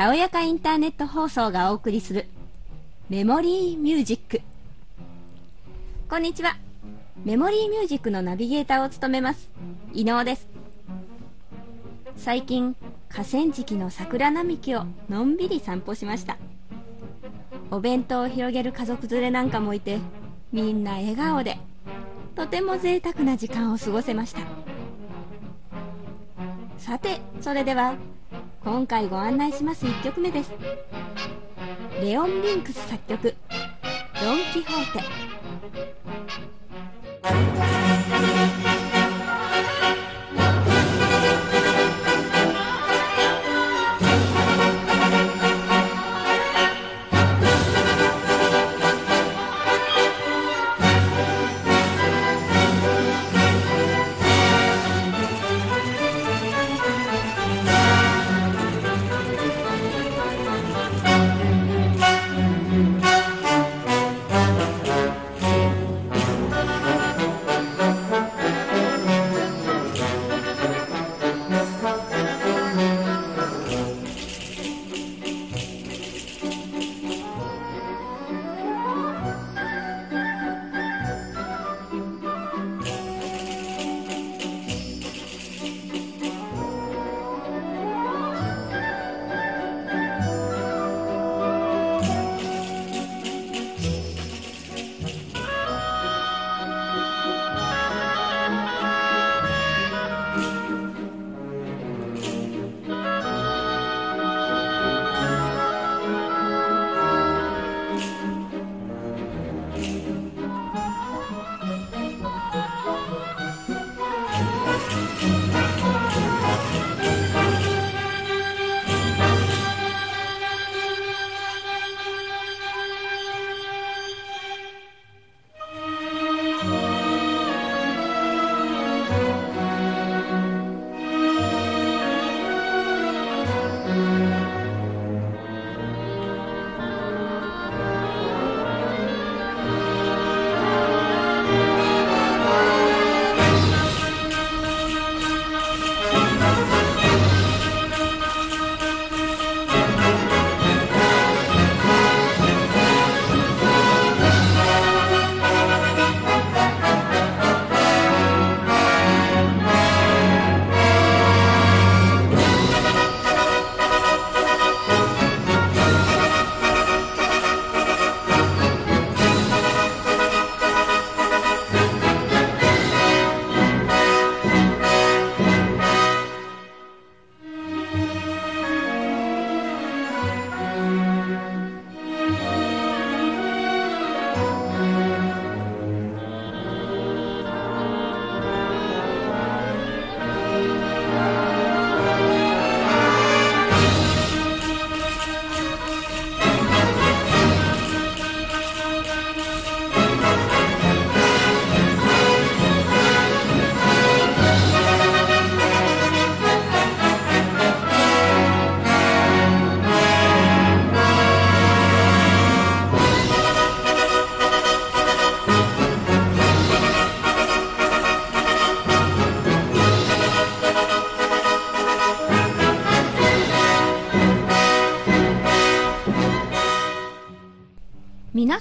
たおやかインターネット放送がお送りするメモリーミュージック。こんにちは。メモリーミュージックのナビゲーターを務めます。伊能です。最近河川敷の桜並木をのんびり散歩しました。お弁当を広げる家族連れなんかもいてみんな笑顔でとても贅沢な時間を過ごせました。さてそれでは今回ご案内します1曲目です。レオン・リンクス作曲「ドン・キホーテ」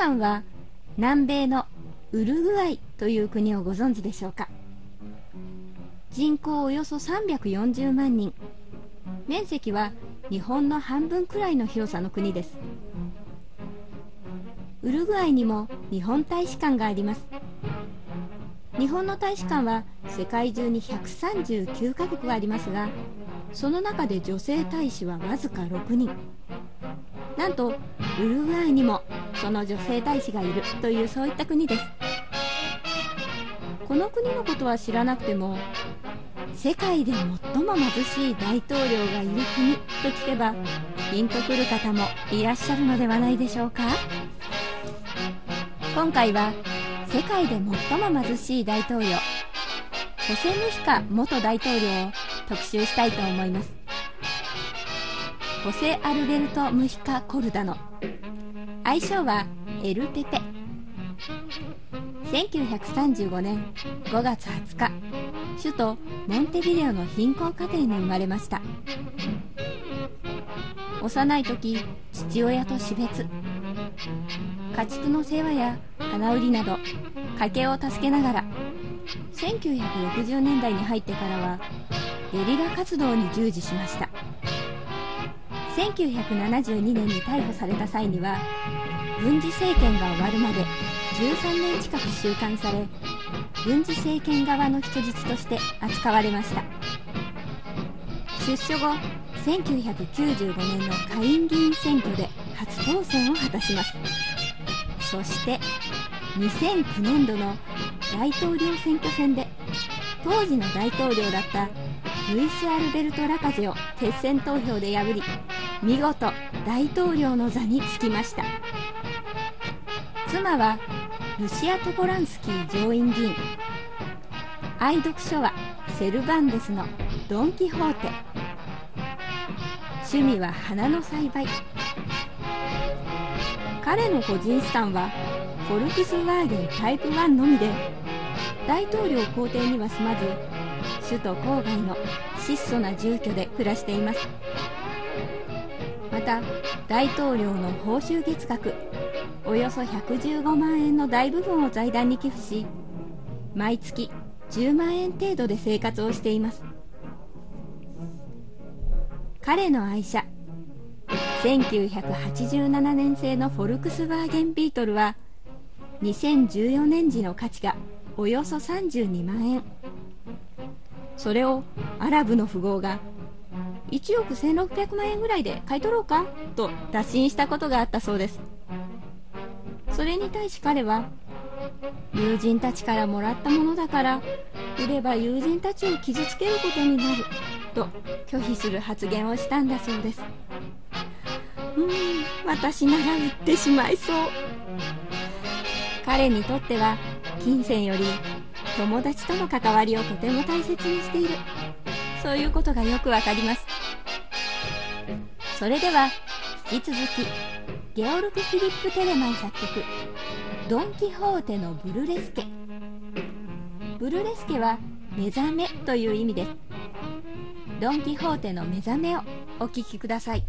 さんは南米のウルグアイという国をご存知でしょうか？人口およそ340万人。面積は日本の半分くらいの広さの国です。ウルグアイにも日本大使館があります。日本の大使館は世界中に139カ国ありますがその中で女性大使はわずか6人。なんとウルグアイにもその女性大使がいるというそういった国です。この国のことは知らなくても世界で最も貧しい大統領がいる国と聞けばピンとくる方もいらっしゃるのではないでしょうか。今回は世界で最も貧しい大統領ホセ・ムヒカ元大統領を特集したいと思います。ホセ・アルベルト・ムヒカ・コルダノ。愛称はエル・ペ。ペ1935年5月20日首都モンテビデオの貧困家庭に生まれました。幼い時父親と死別。家畜の世話や花売りなど家計を助けながら1960年代に入ってからはゲリラ活動に従事しました。1972年に逮捕された際には軍事政権が終わるまで13年近く収監され軍事政権側の人質として扱われました。出所後1995年の下院議員選挙で初当選を果たします。そして2009年度の大統領選挙戦で当時の大統領だったルイス・アルベルト・ラカゼを決選投票で破り見事大統領の座につきました。妻はルシア・トポランスキー上院議員。愛読書はセルバンデスのドン・キホーテ。趣味は花の栽培。彼の個人資産はフォルクスワーゲンタイプ1のみで大統領公邸には住まず首都郊外の質素な住居で暮らしています。また大統領の報酬月額およそ115万円の大部分を財団に寄付し毎月10万円程度で生活をしています。彼の愛車1987年製のフォルクスワーゲンビートルは2014年時の価値がおよそ32万円。それをアラブの富豪が1億1600万円ぐらいで買い取ろうかと打診したことがあったそうです。それに対し彼は友人たちからもらったものだから売れば友人たちを傷つけることになると拒否する発言をしたんだそうです。うん私なら売ってしまいそう。彼にとっては金銭より友達との関わりをとても大切にしている。そういうことがよくわかります。それでは引き続きゲオルク・フィリップ・テレマン作曲「ドン・キホーテのブルレスケ」ブルレスケは目覚めという意味です。ドン・キホーテの目覚めをお聴きください。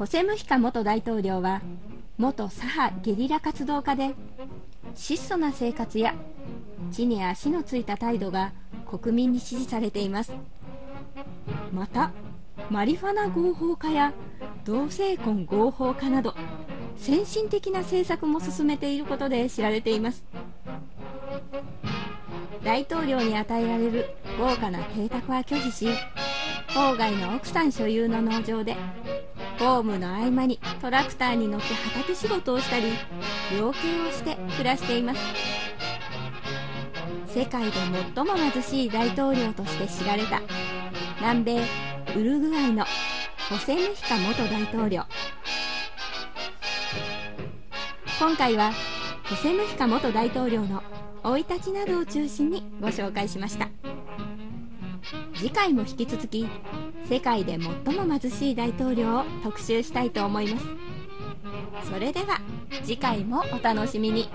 ホセ・ムヒカ元大統領は元左派ゲリラ活動家で質素な生活や地に足のついた態度が国民に支持されています。またマリファナ合法化や同性婚合法化など先進的な政策も進めていることで知られています。大統領に与えられる豪華な邸宅は拒否し郊外の奥さん所有の農場で公務の合間にトラクターに乗って畑仕事をしたり養鶏をして暮らしています。世界で最も貧しい大統領として知られた南米ウルグアイのホセ・ムヒカ元大統領。今回はホセ・ムヒカ元大統領の生い立ちなどを中心にご紹介しました。次回も引き続き世界で最も貧しい大統領を特集したいと思いますそれでは次回もお楽しみに。